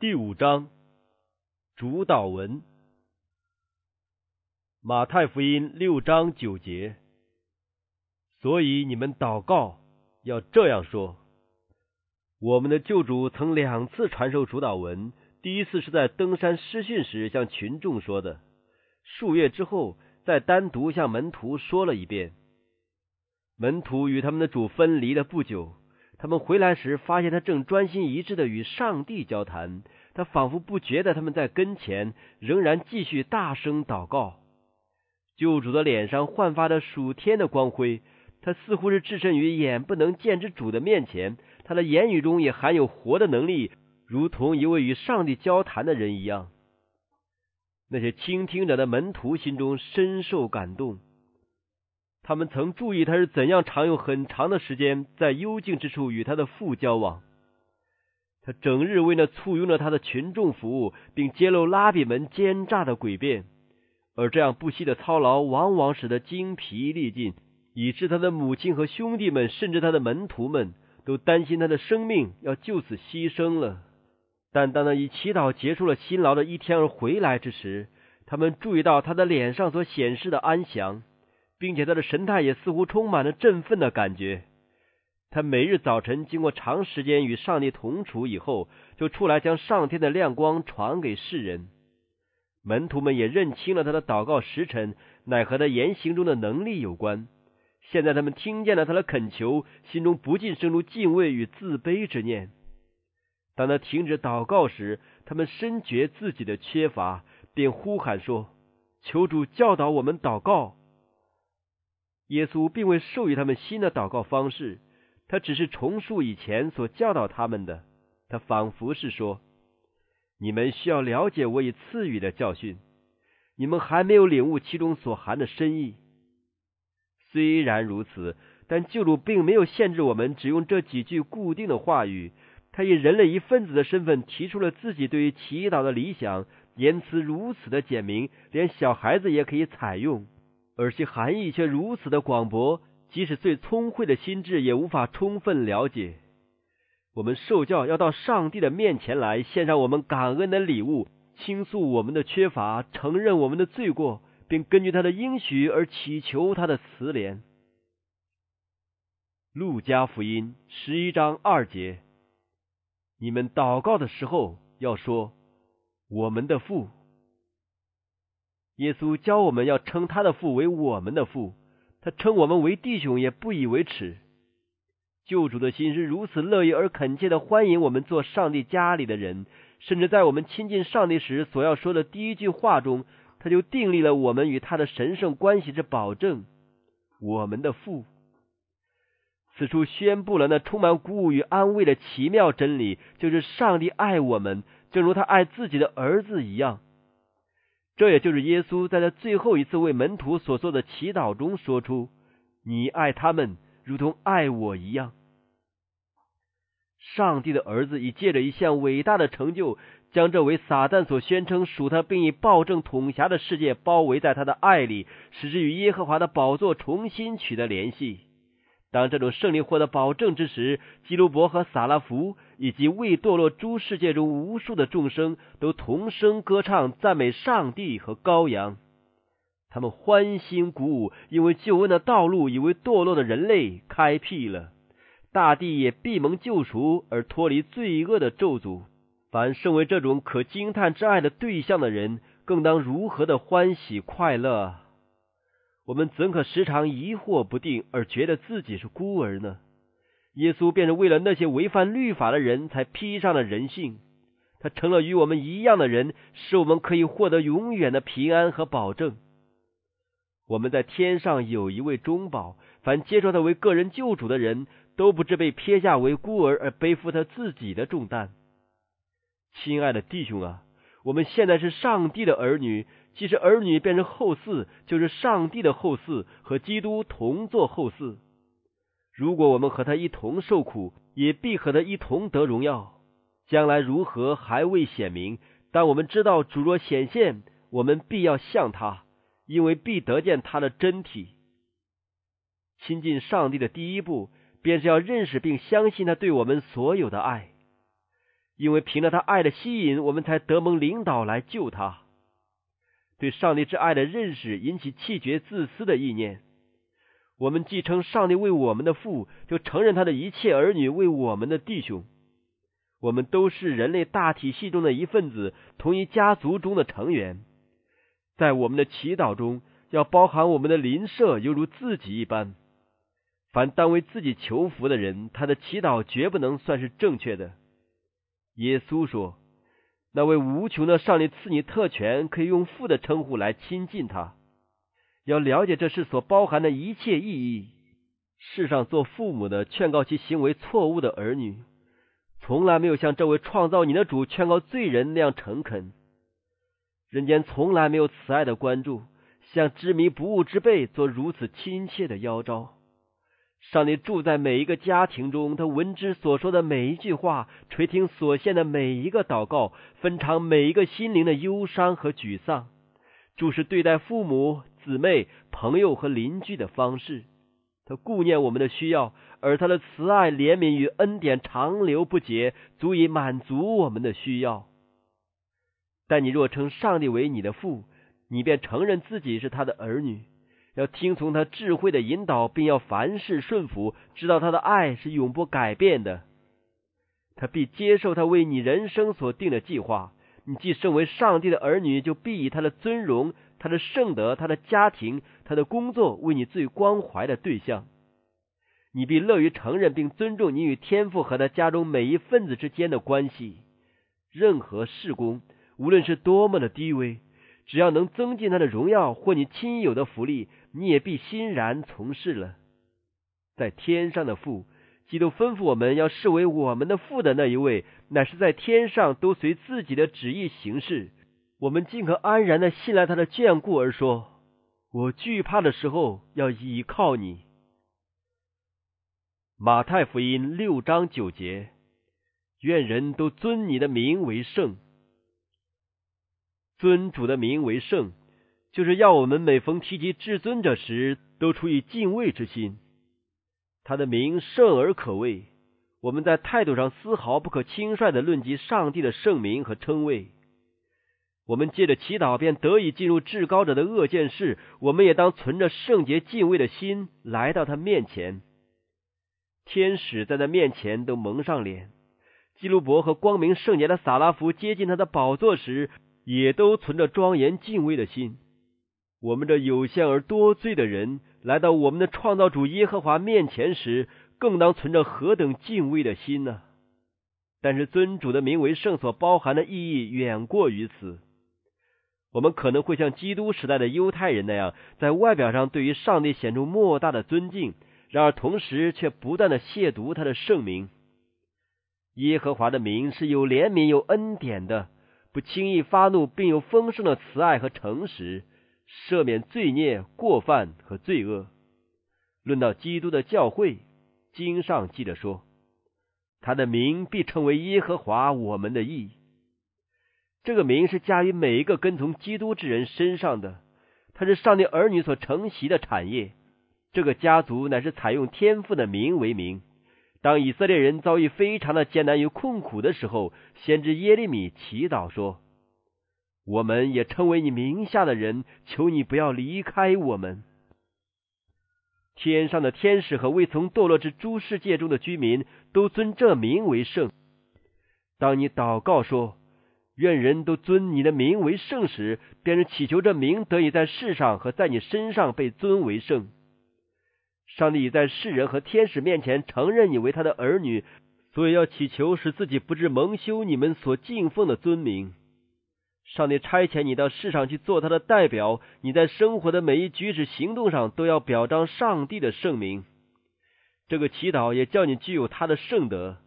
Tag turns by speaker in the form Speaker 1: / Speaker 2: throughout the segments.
Speaker 1: 第五章主导文，马太福音六章九节。所以你们祷告要这样说：我们的救主曾两次传授主导文，第一次是在登山施训时向群众说的，数月之后再单独向门徒说了一遍。门徒与他们的主分离了不久。他们回来时，发现他正专心一致的与上帝交谈。他仿佛不觉得他们在跟前，仍然继续大声祷告。救主的脸上焕发着属天的光辉，他似乎是置身于眼不能见之主的面前。他的言语中也含有活的能力，如同一位与上帝交谈的人一样。那些倾听者的门徒心中深受感动。他们曾注意他是怎样常用很长的时间在幽静之处与他的父交往。他整日为那簇拥着他的群众服务，并揭露拉比们奸诈的诡辩。而这样不惜的操劳，往往使得精疲力尽，以致他的母亲和兄弟们，甚至他的门徒们，都担心他的生命要就此牺牲了。但当他以祈祷结束了辛劳的一天而回来之时，他们注意到他的脸上所显示的安详。并且他的神态也似乎充满了振奋的感觉。他每日早晨经过长时间与上帝同处以后，就出来将上天的亮光传给世人。门徒们也认清了他的祷告时辰乃和他言行中的能力有关。现在他们听见了他的恳求，心中不禁生出敬畏与自卑之念。当他停止祷告时，他们深觉自己的缺乏，便呼喊说：“求主教导我们祷告。”耶稣并未授予他们新的祷告方式，他只是重述以前所教导他们的。他仿佛是说：“你们需要了解我已赐予的教训，你们还没有领悟其中所含的深意。”虽然如此，但救主并没有限制我们只用这几句固定的话语。他以人类一份子的身份提出了自己对于祈祷的理想，言辞如此的简明，连小孩子也可以采用。而其含义却如此的广博，即使最聪慧的心智也无法充分了解。我们受教要到上帝的面前来，献上我们感恩的礼物，倾诉我们的缺乏，承认我们的罪过，并根据他的应许而祈求他的慈怜。路加福音十一章二节：你们祷告的时候要说：“我们的父。”耶稣教我们要称他的父为我们的父，他称我们为弟兄也不以为耻。救主的心是如此乐意而恳切的欢迎我们做上帝家里的人，甚至在我们亲近上帝时所要说的第一句话中，他就订立了我们与他的神圣关系之保证。我们的父，此处宣布了那充满鼓舞与安慰的奇妙真理，就是上帝爱我们，正如他爱自己的儿子一样。这也就是耶稣在他最后一次为门徒所做的祈祷中说出：“你爱他们，如同爱我一样。”上帝的儿子已借着一项伟大的成就，将这为撒旦所宣称属他，并以暴政统辖的世界包围在他的爱里，使之与耶和华的宝座重新取得联系。当这种胜利获得保证之时，基鲁伯和撒拉弗以及未堕落诸世界中无数的众生都同声歌唱，赞美上帝和羔羊。他们欢欣鼓舞，因为救恩的道路已为堕落的人类开辟了，大地也闭蒙救赎而脱离罪恶的咒诅。凡身为这种可惊叹之爱的对象的人，更当如何的欢喜快乐！我们怎可时常疑惑不定，而觉得自己是孤儿呢？耶稣便是为了那些违反律法的人才披上了人性，他成了与我们一样的人，使我们可以获得永远的平安和保证。我们在天上有一位中保，凡接受他为个人救主的人都不知被撇下为孤儿而背负他自己的重担。亲爱的弟兄啊，我们现在是上帝的儿女。其实儿女，变成后嗣，就是上帝的后嗣，和基督同作后嗣。如果我们和他一同受苦，也必和他一同得荣耀。将来如何还未显明，但我们知道主若显现，我们必要像他，因为必得见他的真体。亲近上帝的第一步，便是要认识并相信他对我们所有的爱。因为凭着他爱的吸引，我们才得蒙领导来救他。对上帝之爱的认识引起气绝自私的意念。我们既称上帝为我们的父，就承认他的一切儿女为我们的弟兄。我们都是人类大体系中的一份子，同一家族中的成员。在我们的祈祷中，要包含我们的邻舍，犹如自己一般。凡单为自己求福的人，他的祈祷绝不能算是正确的。耶稣说：“那位无穷的上帝赐你特权，可以用父的称呼来亲近他。要了解这事所包含的一切意义。世上做父母的劝告其行为错误的儿女，从来没有像这位创造你的主劝告罪人那样诚恳。人间从来没有慈爱的关注，向执迷不悟之辈做如此亲切的邀招。”上帝住在每一个家庭中，他闻之所说的每一句话，垂听所献的每一个祷告，分尝每一个心灵的忧伤和沮丧，注视对待父母、姊妹、朋友和邻居的方式。他顾念我们的需要，而他的慈爱、怜悯与恩典长流不竭，足以满足我们的需要。但你若称上帝为你的父，你便承认自己是他的儿女。要听从他智慧的引导，并要凡事顺服，知道他的爱是永不改变的。他必接受他为你人生所定的计划。你既身为上帝的儿女，就必以他的尊荣、他的圣德、他的家庭、他的工作为你最关怀的对象。你必乐于承认并尊重你与天父和他家中每一份子之间的关系。任何事工，无论是多么的低微，只要能增进他的荣耀或你亲友的福利。你也必欣然从事了。在天上的父，基督吩咐我们要视为我们的父的那一位，乃是在天上都随自己的旨意行事。我们尽可安然的信赖他的眷顾，而说：“我惧怕的时候要倚靠你。”马太福音六章九节：愿人都尊你的名为圣，尊主的名为圣。就是要我们每逢提及至尊者时，都出于敬畏之心。他的名圣而可畏，我们在态度上丝毫不可轻率的论及上帝的圣名和称谓。我们借着祈祷，便得以进入至高者的恶见室。我们也当存着圣洁敬畏的心来到他面前。天使在他面前都蒙上脸。基路伯和光明圣洁的撒拉夫接近他的宝座时，也都存着庄严敬畏的心。我们这有限而多罪的人，来到我们的创造主耶和华面前时，更当存着何等敬畏的心呢？但是尊主的名为圣所包含的意义远过于此。我们可能会像基督时代的犹太人那样，在外表上对于上帝显出莫大的尊敬，然而同时却不断的亵渎他的圣名。耶和华的名是有怜悯、有恩典的，不轻易发怒，并有丰盛的慈爱和诚实。赦免罪孽、过犯和罪恶。论到基督的教会，经上记着说：“他的名必称为耶和华我们的义。”这个名是加于每一个跟从基督之人身上的。他是上帝儿女所承袭的产业。这个家族乃是采用天父的名为名。当以色列人遭遇非常的艰难与困苦的时候，先知耶利米祈祷说。我们也称为你名下的人，求你不要离开我们。天上的天使和未曾堕落之诸世界中的居民，都尊这名为圣。当你祷告说“愿人都尊你的名为圣”时，便是祈求这名得以在世上和在你身上被尊为圣。上帝已在世人和天使面前承认你为他的儿女，所以要祈求使自己不致蒙羞你们所敬奉的尊名。上帝差遣你到世上去做他的代表，你在生活的每一举止行动上都要表彰上帝的圣名。这个祈祷也叫你具有他的圣德。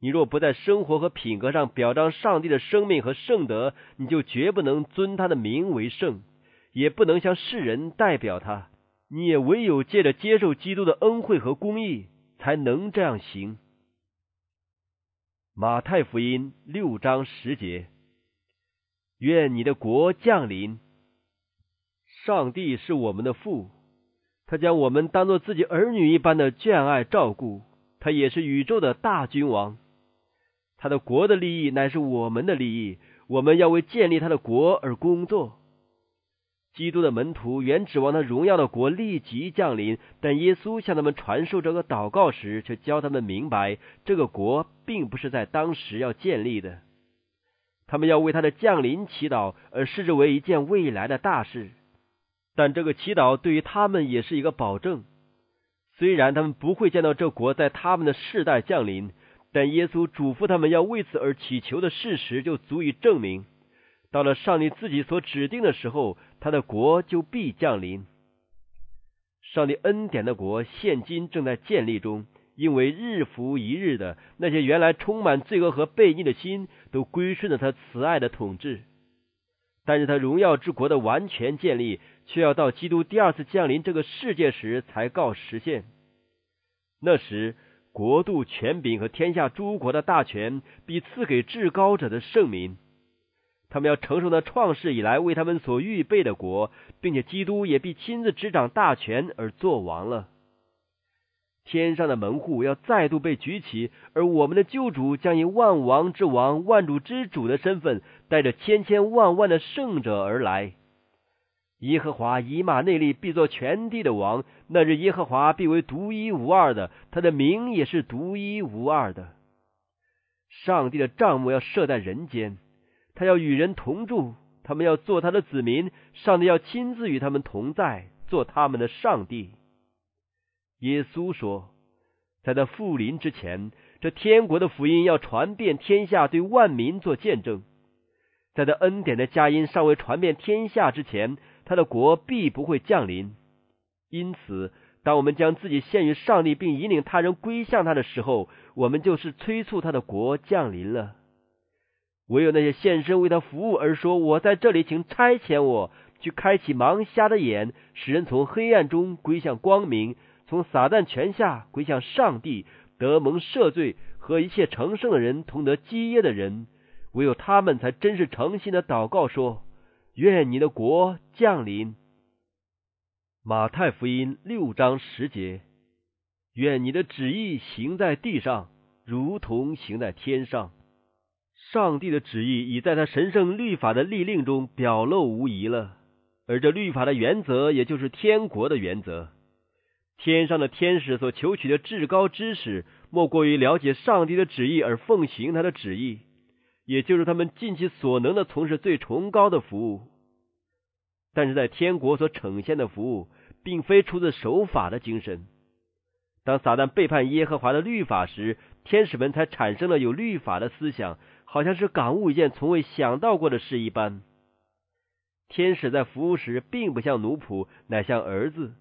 Speaker 1: 你若不在生活和品格上表彰上帝的生命和圣德，你就绝不能尊他的名为圣，也不能向世人代表他。你也唯有借着接受基督的恩惠和公义，才能这样行。马太福音六章十节。愿你的国降临。上帝是我们的父，他将我们当做自己儿女一般的眷爱照顾。他也是宇宙的大君王，他的国的利益乃是我们的利益，我们要为建立他的国而工作。基督的门徒原指望他荣耀的国立即降临，但耶稣向他们传授这个祷告时，却教他们明白，这个国并不是在当时要建立的。他们要为他的降临祈祷，而视之为一件未来的大事。但这个祈祷对于他们也是一个保证。虽然他们不会见到这国在他们的世代降临，但耶稣嘱咐他们要为此而祈求的事实，就足以证明。到了上帝自己所指定的时候，他的国就必降临。上帝恩典的国现今正在建立中，因为日复一日的那些原来充满罪恶和悖逆的心，都归顺了他慈爱的统治。但是他荣耀之国的完全建立，却要到基督第二次降临这个世界时才告实现。那时，国度、权柄和天下诸国的大权，必赐给至高者的圣民。他们要承受那创世以来为他们所预备的国，并且基督也必亲自执掌大权而作王了。天上的门户要再度被举起，而我们的救主将以万王之王、万主之主的身份，带着千千万万的圣者而来。耶和华以马内利必作全地的王，那日耶和华必为独一无二的，他的名也是独一无二的。上帝的帐幕要设在人间。他要与人同住，他们要做他的子民，上帝要亲自与他们同在，做他们的上帝。耶稣说，在他复临之前，这天国的福音要传遍天下，对万民做见证。在他恩典的佳音尚未传遍天下之前，他的国必不会降临。因此，当我们将自己献于上帝，并引领他人归向他的时候，我们就是催促他的国降临了。唯有那些献身为他服务而说：“我在这里，请差遣我去开启盲瞎的眼，使人从黑暗中归向光明，从撒旦权下归向上帝，得蒙赦罪和一切成圣的人同得基业的人，唯有他们才真是诚心的祷告说：愿你的国降临。”马太福音六章十节：愿你的旨意行在地上，如同行在天上。上帝的旨意已在他神圣律法的律令中表露无遗了，而这律法的原则，也就是天国的原则。天上的天使所求取的至高知识，莫过于了解上帝的旨意而奉行他的旨意，也就是他们尽其所能的从事最崇高的服务。但是在天国所呈现的服务，并非出自守法的精神。当撒旦背叛耶和华的律法时，天使们才产生了有律法的思想。好像是感悟一件从未想到过的事一般。天使在服务时，并不像奴仆，乃像儿子。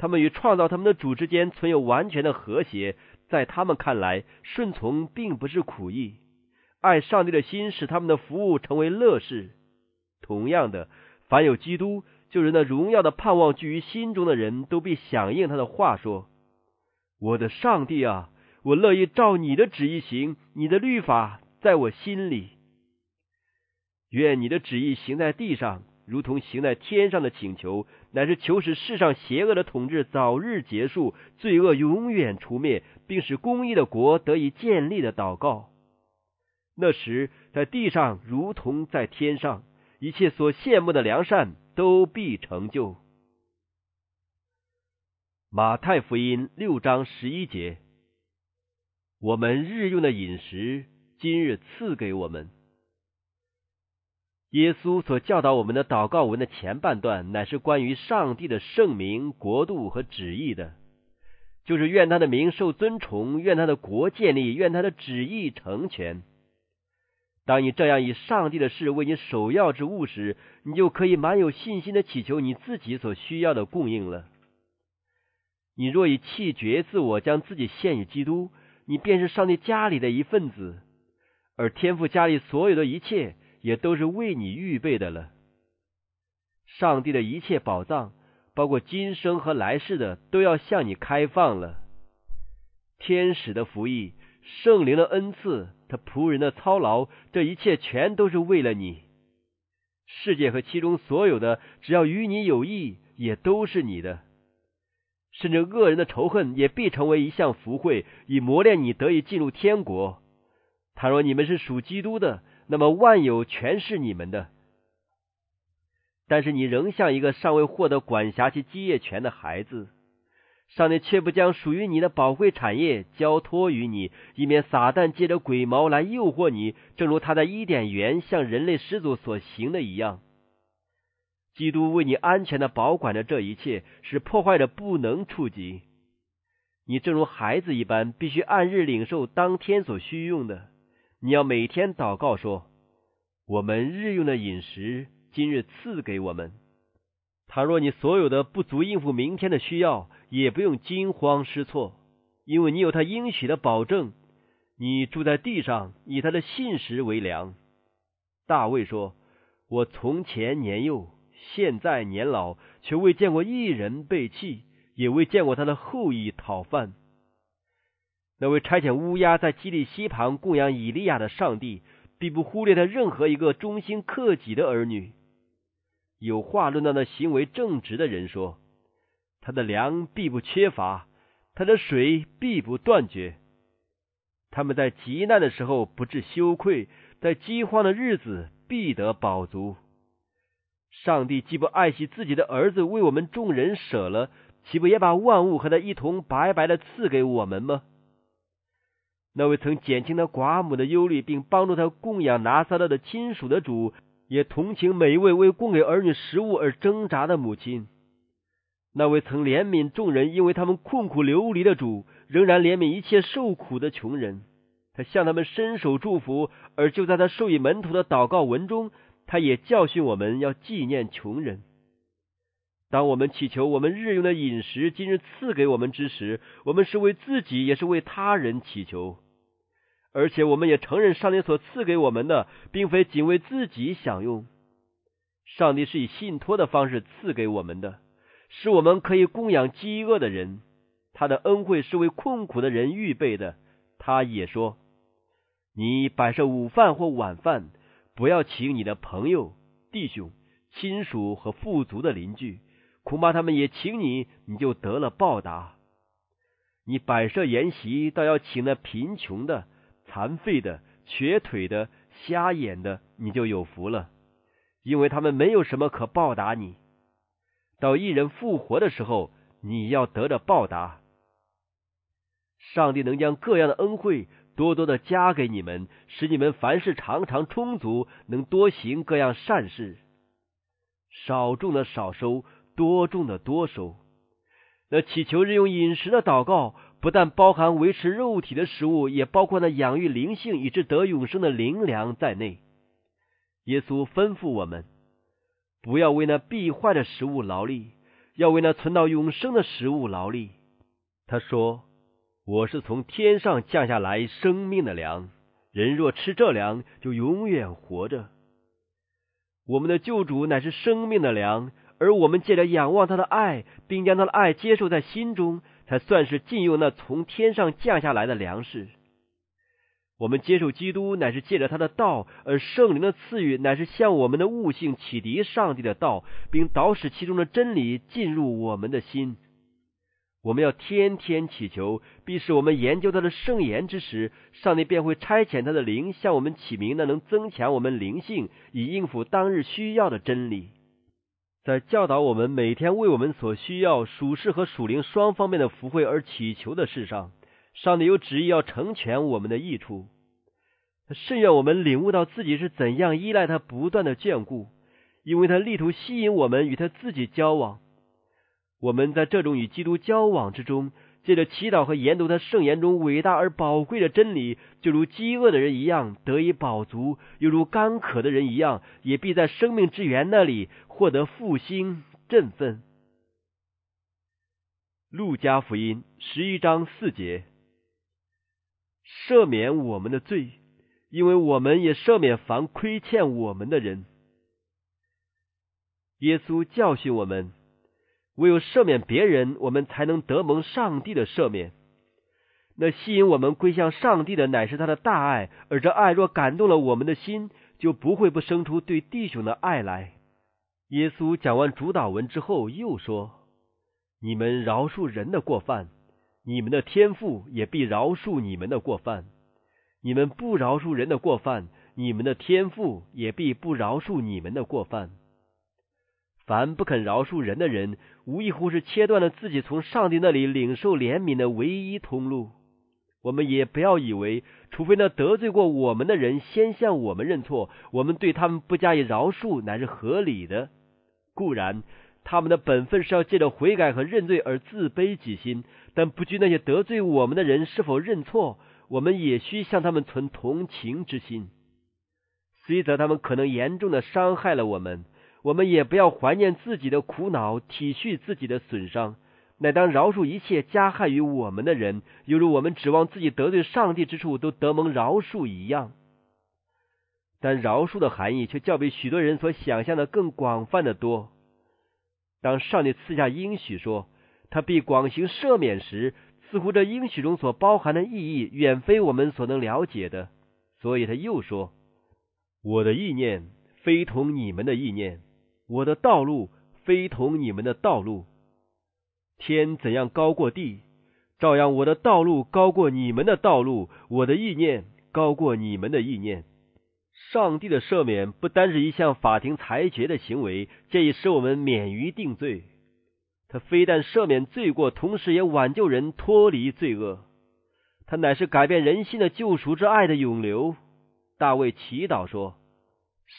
Speaker 1: 他们与创造他们的主之间存有完全的和谐。在他们看来，顺从并不是苦役。爱上帝的心使他们的服务成为乐事。同样的，凡有基督，就是那荣耀的盼望居于心中的人，都必响应他的话说：“我的上帝啊，我乐意照你的旨意行，你的律法。”在我心里，愿你的旨意行在地上，如同行在天上的请求，乃是求使世上邪恶的统治早日结束，罪恶永远除灭，并使公义的国得以建立的祷告。那时，在地上如同在天上，一切所羡慕的良善都必成就。马太福音六章十一节，我们日用的饮食。今日赐给我们，耶稣所教导我们的祷告文的前半段，乃是关于上帝的圣名、国度和旨意的，就是愿他的名受尊崇，愿他的国建立，愿他的旨意成全。当你这样以上帝的事为你首要之物时，你就可以满有信心的祈求你自己所需要的供应了。你若以弃绝自我，将自己献与基督，你便是上帝家里的一份子。而天父家里所有的一切，也都是为你预备的了。上帝的一切宝藏，包括今生和来世的，都要向你开放了。天使的福益、圣灵的恩赐、他仆人的操劳，这一切全都是为了你。世界和其中所有的，只要与你有益，也都是你的。甚至恶人的仇恨，也必成为一项福惠，以磨练你得以进入天国。倘若你们是属基督的，那么万有全是你们的。但是你仍像一个尚未获得管辖其基业权的孩子。上帝却不将属于你的宝贵产业交托于你，以免撒旦借着鬼毛来诱惑你，正如他在伊甸园向人类始祖所行的一样。基督为你安全的保管着这一切，使破坏者不能触及你。正如孩子一般，必须按日领受当天所需用的。你要每天祷告说：“我们日用的饮食，今日赐给我们。”倘若你所有的不足应付明天的需要，也不用惊慌失措，因为你有他应许的保证。你住在地上，以他的信实为粮。大卫说：“我从前年幼，现在年老，却未见过一人被弃，也未见过他的后裔讨饭。”那位差遣乌鸦在基利溪旁供养以利亚的上帝，必不忽略他任何一个忠心克己的儿女。有话论到那行为正直的人说：“他的粮必不缺乏，他的水必不断绝。他们在极难的时候不致羞愧，在饥荒的日子必得饱足。上帝既不爱惜自己的儿子为我们众人舍了，岂不也把万物和他一同白白的赐给我们吗？”那位曾减轻他寡母的忧虑，并帮助他供养拿撒勒的亲属的主。也同情每一位为供给儿女食物而挣扎的母亲。那位曾怜悯众人，因为他们困苦流离的主，仍然怜悯一切受苦的穷人。他向他们伸手祝福，而就在他授予门徒的祷告文中，他也教训我们要纪念穷人。当我们祈求我们日用的饮食今日赐给我们之时，我们是为自己，也是为他人祈求。而且，我们也承认上帝所赐给我们的，并非仅为自己享用。上帝是以信托的方式赐给我们的，使我们可以供养饥饿的人。他的恩惠是为困苦的人预备的。他也说：“你摆设午饭或晚饭，不要请你的朋友、弟兄、亲属和富足的邻居，恐怕他们也请你，你就得了报答。你摆设筵席，倒要请那贫穷的。”残废的、瘸腿的、瞎眼的，你就有福了，因为他们没有什么可报答你。到一人复活的时候，你要得着报答。上帝能将各样的恩惠多多的加给你们，使你们凡事常常充足，能多行各样善事。少种的少收，多种的多收。那祈求日用饮食的祷告。不但包含维持肉体的食物，也包括那养育灵性以致得永生的灵粮在内。耶稣吩咐我们，不要为那必坏的食物劳力，要为那存到永生的食物劳力。他说：“我是从天上降下来生命的粮，人若吃这粮，就永远活着。”我们的救主乃是生命的粮，而我们借着仰望他的爱，并将他的爱接受在心中。才算是禁用那从天上降下来的粮食。我们接受基督，乃是借着他的道；而圣灵的赐予，乃是向我们的悟性启迪上帝的道，并导使其中的真理进入我们的心。我们要天天祈求，必使我们研究他的圣言之时，上帝便会差遣他的灵向我们启明那能增强我们灵性，以应付当日需要的真理。在教导我们每天为我们所需要属世和属灵双方面的福慧而祈求的事上，上帝有旨意要成全我们的益处。甚愿我们领悟到自己是怎样依赖他不断的眷顾，因为他力图吸引我们与他自己交往。我们在这种与基督交往之中。借着祈祷和研读他圣言中伟大而宝贵的真理，就如饥饿的人一样得以饱足，又如干渴的人一样，也必在生命之源那里获得复兴振奋。路加福音十一章四节：赦免我们的罪，因为我们也赦免凡亏欠我们的人。耶稣教训我们。唯有赦免别人，我们才能得蒙上帝的赦免。那吸引我们归向上帝的，乃是他的大爱。而这爱若感动了我们的心，就不会不生出对弟兄的爱来。耶稣讲完主导文之后，又说：“你们饶恕人的过犯，你们的天父也必饶恕你们的过犯；你们不饶恕人的过犯，你们的天父也必不饶恕你们的过犯。凡不肯饶恕人的人，无异乎是切断了自己从上帝那里领受怜悯的唯一通路。我们也不要以为，除非那得罪过我们的人先向我们认错，我们对他们不加以饶恕乃是合理的。固然，他们的本分是要借着悔改和认罪而自卑己心，但不拘那些得罪我们的人是否认错，我们也需向他们存同情之心。虽则他们可能严重的伤害了我们。我们也不要怀念自己的苦恼，体恤自己的损伤，乃当饶恕一切加害于我们的人，犹如我们指望自己得罪上帝之处都得蒙饶恕一样。但饶恕的含义却较比许多人所想象的更广泛的多。当上帝赐下应许说他必广行赦免时，似乎这应许中所包含的意义远非我们所能了解的。所以他又说：“我的意念非同你们的意念。”我的道路非同你们的道路，天怎样高过地，照样我的道路高过你们的道路，我的意念高过你们的意念。上帝的赦免不单是一项法庭裁决的行为，借以使我们免于定罪。他非但赦免罪过，同时也挽救人脱离罪恶。他乃是改变人心的救赎之爱的涌流。大卫祈祷说：“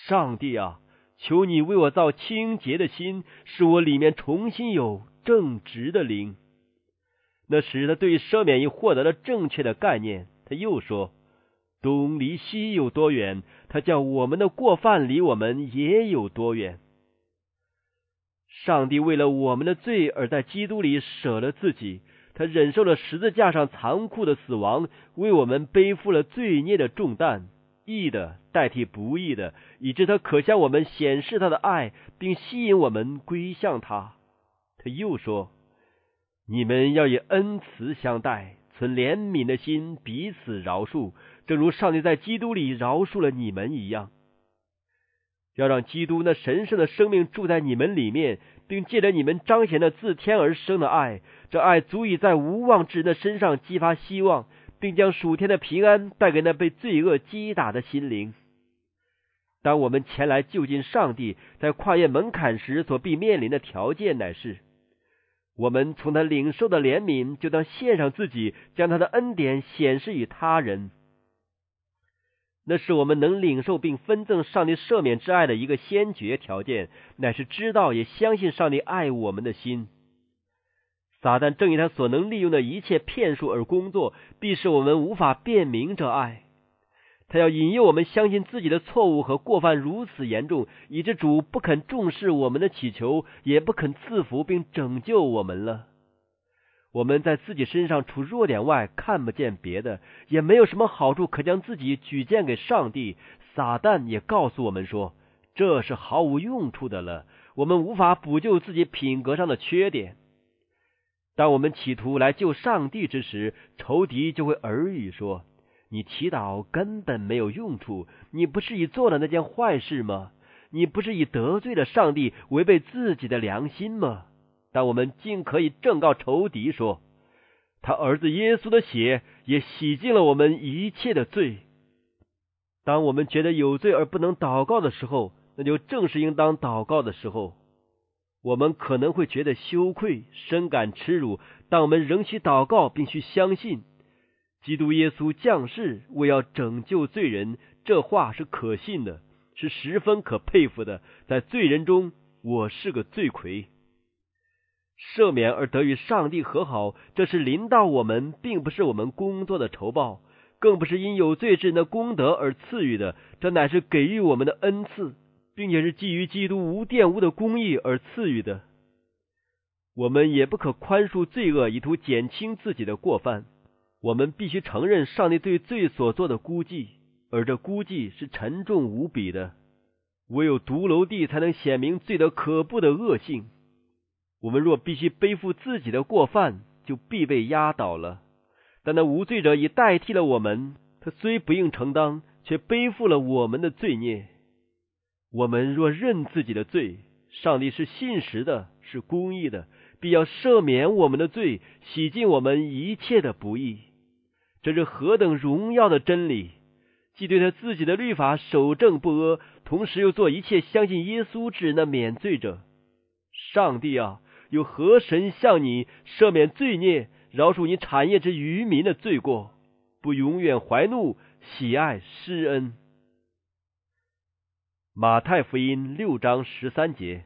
Speaker 1: 上帝啊！”求你为我造清洁的心，使我里面重新有正直的灵。那时，他对赦免已获得了正确的概念。他又说：“东离西有多远？他叫我们的过犯离我们也有多远？”上帝为了我们的罪而在基督里舍了自己，他忍受了十字架上残酷的死亡，为我们背负了罪孽的重担。义的代替不义的，以致他可向我们显示他的爱，并吸引我们归向他。他又说：“你们要以恩慈相待，存怜悯的心，彼此饶恕，正如上帝在基督里饶恕了你们一样。要让基督那神圣的生命住在你们里面，并借着你们彰显那自天而生的爱，这爱足以在无望之人的身上激发希望。”并将暑天的平安带给那被罪恶击打的心灵。当我们前来就近上帝，在跨越门槛时所必面临的条件，乃是我们从他领受的怜悯，就当献上自己，将他的恩典显示于他人。那是我们能领受并分赠上帝赦免之爱的一个先决条件，乃是知道也相信上帝爱我们的心。撒旦正以他所能利用的一切骗术而工作，必使我们无法辨明这爱。他要引诱我们相信自己的错误和过犯如此严重，以致主不肯重视我们的祈求，也不肯赐福并拯救我们了。我们在自己身上除弱点外看不见别的，也没有什么好处可将自己举荐给上帝。撒旦也告诉我们说，这是毫无用处的了。我们无法补救自己品格上的缺点。当我们企图来救上帝之时，仇敌就会耳语说：“你祈祷根本没有用处，你不是已做了那件坏事吗？你不是已得罪了上帝，违背自己的良心吗？”但我们尽可以正告仇敌说：“他儿子耶稣的血也洗净了我们一切的罪。”当我们觉得有罪而不能祷告的时候，那就正是应当祷告的时候。我们可能会觉得羞愧、深感耻辱，但我们仍需祷告，并需相信，基督耶稣降世为要拯救罪人。这话是可信的，是十分可佩服的。在罪人中，我是个罪魁，赦免而得与上帝和好，这是临到我们，并不是我们工作的酬报，更不是因有罪之人的功德而赐予的，这乃是给予我们的恩赐。并且是基于基督无玷污的公义而赐予的。我们也不可宽恕罪恶，以图减轻自己的过犯。我们必须承认上帝对罪所做的估计，而这估计是沉重无比的。唯有独楼地才能显明罪的可怖的恶性。我们若必须背负自己的过犯，就必被压倒了。但那无罪者已代替了我们，他虽不应承担，却背负了我们的罪孽。我们若认自己的罪，上帝是信实的，是公义的，必要赦免我们的罪，洗净我们一切的不义。这是何等荣耀的真理！既对他自己的律法守正不阿，同时又做一切相信耶稣之人的免罪者。上帝啊，有何神向你赦免罪孽，饶恕你产业之渔民的罪过，不永远怀怒，喜爱施恩？马太福音六章十三节，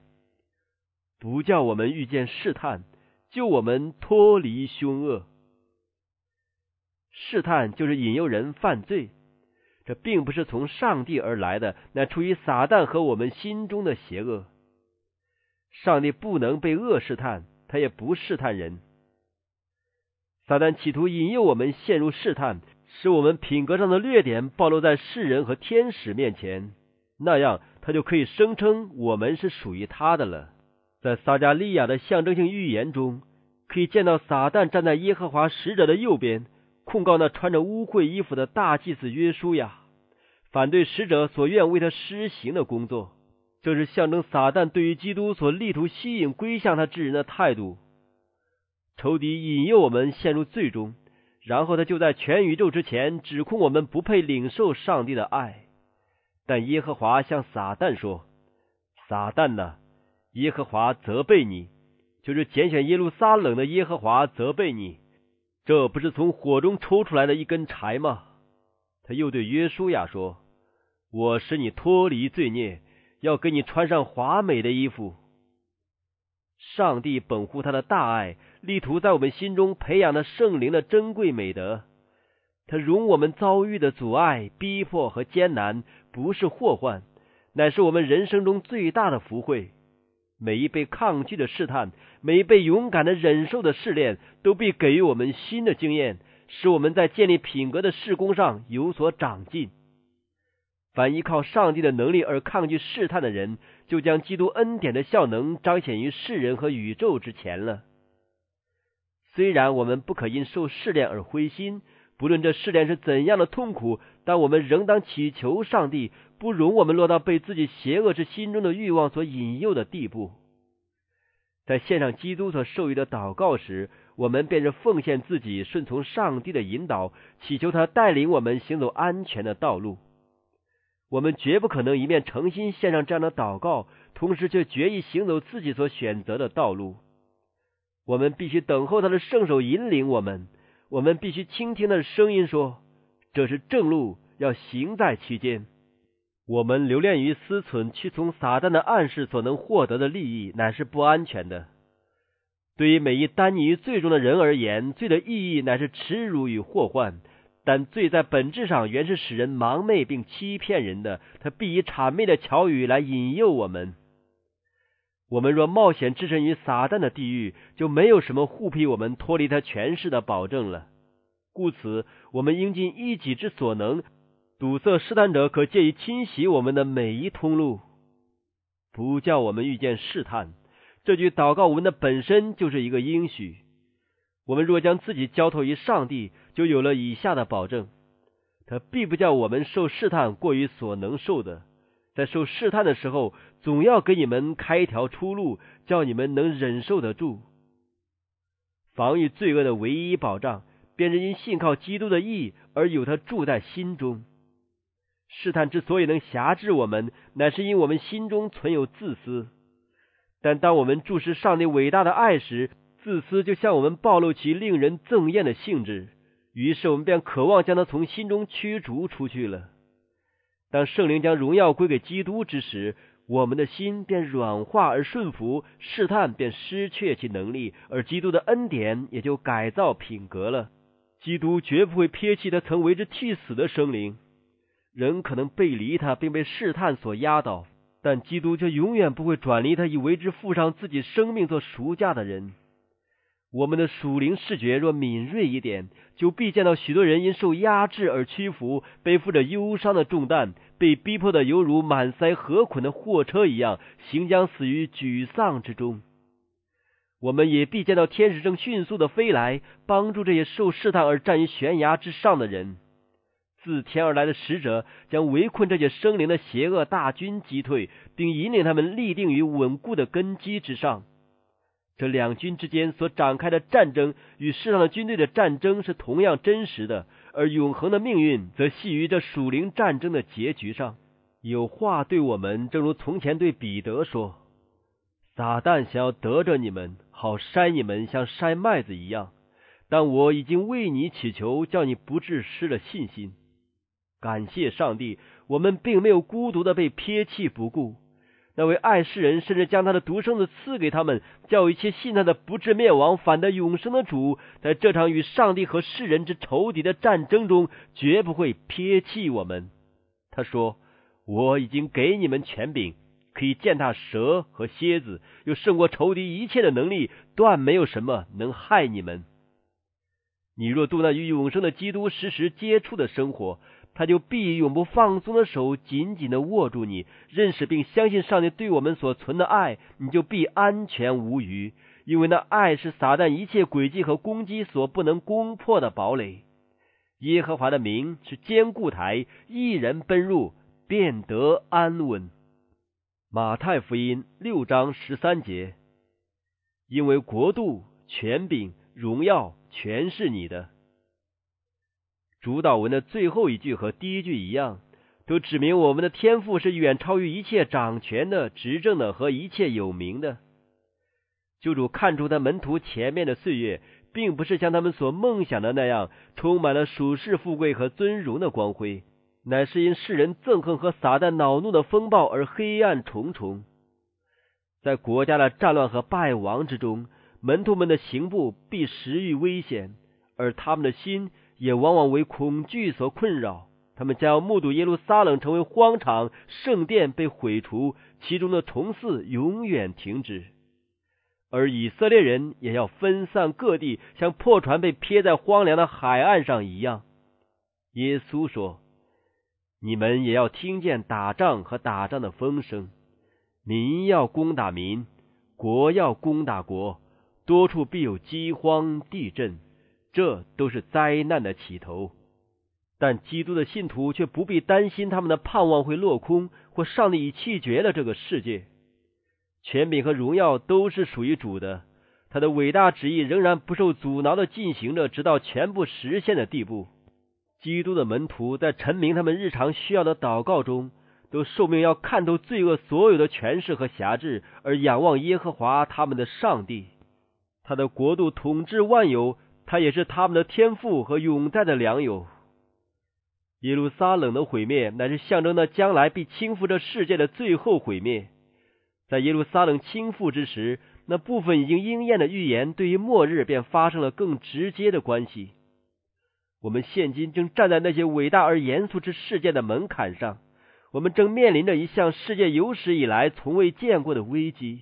Speaker 1: 不叫我们遇见试探，救我们脱离凶恶。试探就是引诱人犯罪。这并不是从上帝而来的，乃出于撒旦和我们心中的邪恶。上帝不能被恶试探，他也不试探人。撒旦企图引诱我们陷入试探，使我们品格上的劣点暴露在世人和天使面前，那样他就可以声称我们是属于他的了。在撒加利亚的象征性预言中，可以见到撒旦站在耶和华使者的右边。控告那穿着污秽衣服的大祭司约书亚，反对使者所愿为他施行的工作，这是象征撒旦对于基督所力图吸引归向他之人的态度。仇敌引诱我们陷入罪中，然后他就在全宇宙之前指控我们不配领受上帝的爱。但耶和华向撒旦说：“撒旦呐，耶和华责备你，就是拣选耶路撒冷的耶和华责备你。”这不是从火中抽出来的一根柴吗？他又对约书亚说：“我使你脱离罪孽，要给你穿上华美的衣服。”上帝本乎他的大爱，力图在我们心中培养的圣灵的珍贵美德。他容我们遭遇的阻碍、逼迫和艰难，不是祸患，乃是我们人生中最大的福慧。每一被抗拒的试探，每一被勇敢的忍受的试炼，都必给予我们新的经验，使我们在建立品格的事工上有所长进。凡依靠上帝的能力而抗拒试探的人，就将基督恩典的效能彰显于世人和宇宙之前了。虽然我们不可因受试炼而灰心，不论这试炼是怎样的痛苦，但我们仍当祈求上帝。不容我们落到被自己邪恶之心中的欲望所引诱的地步。在献上基督所授予的祷告时，我们便是奉献自己，顺从上帝的引导，祈求他带领我们行走安全的道路。我们绝不可能一面诚心献上这样的祷告，同时却决意行走自己所选择的道路。我们必须等候他的圣手引领我们，我们必须倾听他的声音，说这是正路，要行在其间。我们留恋于思忖，屈从撒旦的暗示所能获得的利益，乃是不安全的。对于每一单溺于罪中的人而言，罪的意义乃是耻辱与祸患。但罪在本质上原是使人盲昧并欺骗人的，他必以谄媚的巧语来引诱我们。我们若冒险置身于撒旦的地狱，就没有什么护庇我们脱离他权势的保证了。故此，我们应尽一己之所能。堵塞试探者可借以侵袭我们的每一通路，不叫我们遇见试探。这句祷告文的本身就是一个应许。我们若将自己交托于上帝，就有了以下的保证：他必不叫我们受试探过于所能受的。在受试探的时候，总要给你们开一条出路，叫你们能忍受得住。防御罪恶的唯一保障，便是因信靠基督的义而有他住在心中。试探之所以能辖制我们，乃是因我们心中存有自私。但当我们注视上帝伟大的爱时，自私就向我们暴露其令人憎厌的性质。于是我们便渴望将它从心中驱逐出去了。当圣灵将荣耀归给基督之时，我们的心便软化而顺服，试探便失去其能力，而基督的恩典也就改造品格了。基督绝不会撇弃他曾为之替死的生灵。人可能背离他，并被试探所压倒，但基督却永远不会转离他，以为之付上自己生命做赎价的人。我们的属灵视觉若敏锐一点，就必见到许多人因受压制而屈服，背负着忧伤的重担，被逼迫的犹如满塞河捆的货车一样，行将死于沮丧之中。我们也必见到天使正迅速的飞来，帮助这些受试探而站于悬崖之上的人。自天而来的使者将围困这些生灵的邪恶大军击退，并引领他们立定于稳固的根基之上。这两军之间所展开的战争与世上的军队的战争是同样真实的，而永恒的命运则系于这属灵战争的结局上。有话对我们，正如从前对彼得说：“撒旦想要得着你们，好筛你们，像筛麦子一样。但我已经为你祈求，叫你不致失了信心。感谢上帝，我们并没有孤独的被撇弃不顾。”那位爱世人，甚至将他的独生子赐给他们，叫一切信他的不至灭亡，反得永生的主，在这场与上帝和世人之仇敌的战争中，绝不会撇弃我们。他说：“我已经给你们权柄，可以践踏蛇和蝎子，又胜过仇敌一切的能力，断没有什么能害你们。你若度那与永生的基督时时接触的生活。”他就必永不放松的手紧紧的握住你，认识并相信上帝对我们所存的爱，你就必安全无虞，因为那爱是撒旦一切诡计和攻击所不能攻破的堡垒。耶和华的名是坚固台，一人奔入便得安稳。马太福音六章十三节，因为国度、权柄、荣耀全是你的。主导文的最后一句和第一句一样，都指明我们的天赋是远超于一切掌权的、执政的和一切有名的。救主看出他门徒前面的岁月，并不是像他们所梦想的那样，充满了属世富贵和尊荣的光辉，乃是因世人憎恨和撒旦恼怒的风暴而黑暗重重。在国家的战乱和败亡之中，门徒们的行步必时遇危险，而他们的心。也往往为恐惧所困扰，他们将要目睹耶路撒冷成为荒场，圣殿被毁除，其中的崇祀永远停止，而以色列人也要分散各地，像破船被撇在荒凉的海岸上一样。耶稣说：“你们也要听见打仗和打仗的风声，民要攻打民，国要攻打国，多处必有饥荒、地震。”这都是灾难的起头，但基督的信徒却不必担心他们的盼望会落空，或上帝已弃绝了这个世界。权柄和荣耀都是属于主的，他的伟大旨意仍然不受阻挠的进行着，直到全部实现的地步。基督的门徒在陈明他们日常需要的祷告中，都受命要看透罪恶所有的权势和辖制，而仰望耶和华他们的上帝，他的国度统治万有。他也是他们的天赋和永在的良友。耶路撒冷的毁灭，乃是象征那将来必倾覆这世界的最后毁灭。在耶路撒冷倾覆之时，那部分已经应验的预言，对于末日便发生了更直接的关系。我们现今正站在那些伟大而严肃之事件的门槛上，我们正面临着一项世界有史以来从未见过的危机。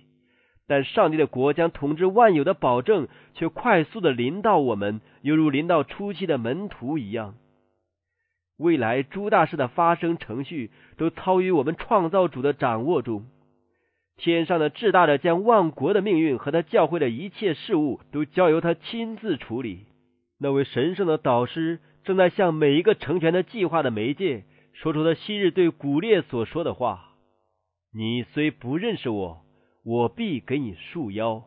Speaker 1: 但上帝的国将统治万有的保证，却快速的临到我们，犹如临到初期的门徒一样。未来诸大事的发生程序，都操于我们创造主的掌握中。天上的至大的将万国的命运和他教会的一切事物，都交由他亲自处理。那位神圣的导师，正在向每一个成全的计划的媒介，说出他昔日对古列所说的话：“你虽不认识我。”我必给你束腰。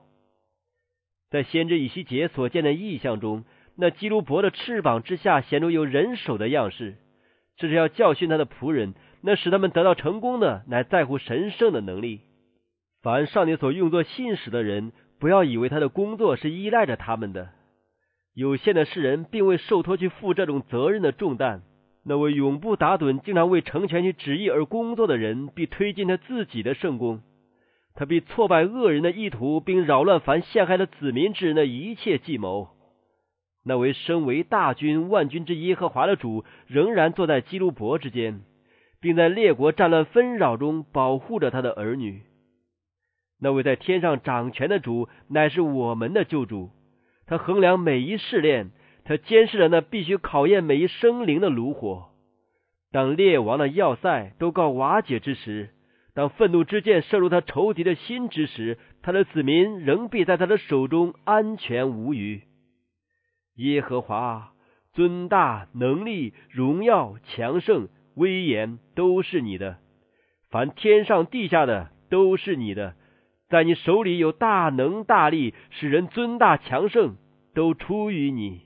Speaker 1: 在先知以西结所见的异象中，那基路伯的翅膀之下显出有人手的样式，这是要教训他的仆人。那使他们得到成功的，乃在乎神圣的能力。凡上帝所用作信使的人，不要以为他的工作是依赖着他们的。有限的世人并未受托去负这种责任的重担。那位永不打盹、经常为成全其旨意而工作的人，必推进他自己的圣功。他必挫败恶人的意图，并扰乱凡陷害了子民之人的一切计谋。那位身为大军万军之耶和华的主，仍然坐在基路伯之间，并在列国战乱纷扰中保护着他的儿女。那位在天上掌权的主，乃是我们的救主。他衡量每一试炼，他监视着那必须考验每一生灵的炉火。当列王的要塞都告瓦解之时。当愤怒之箭射入他仇敌的心之时，他的子民仍必在他的手中安全无虞。耶和华尊大能力、荣耀、强盛、威严都是你的，凡天上地下的都是你的，在你手里有大能大力，使人尊大强盛，都出于你。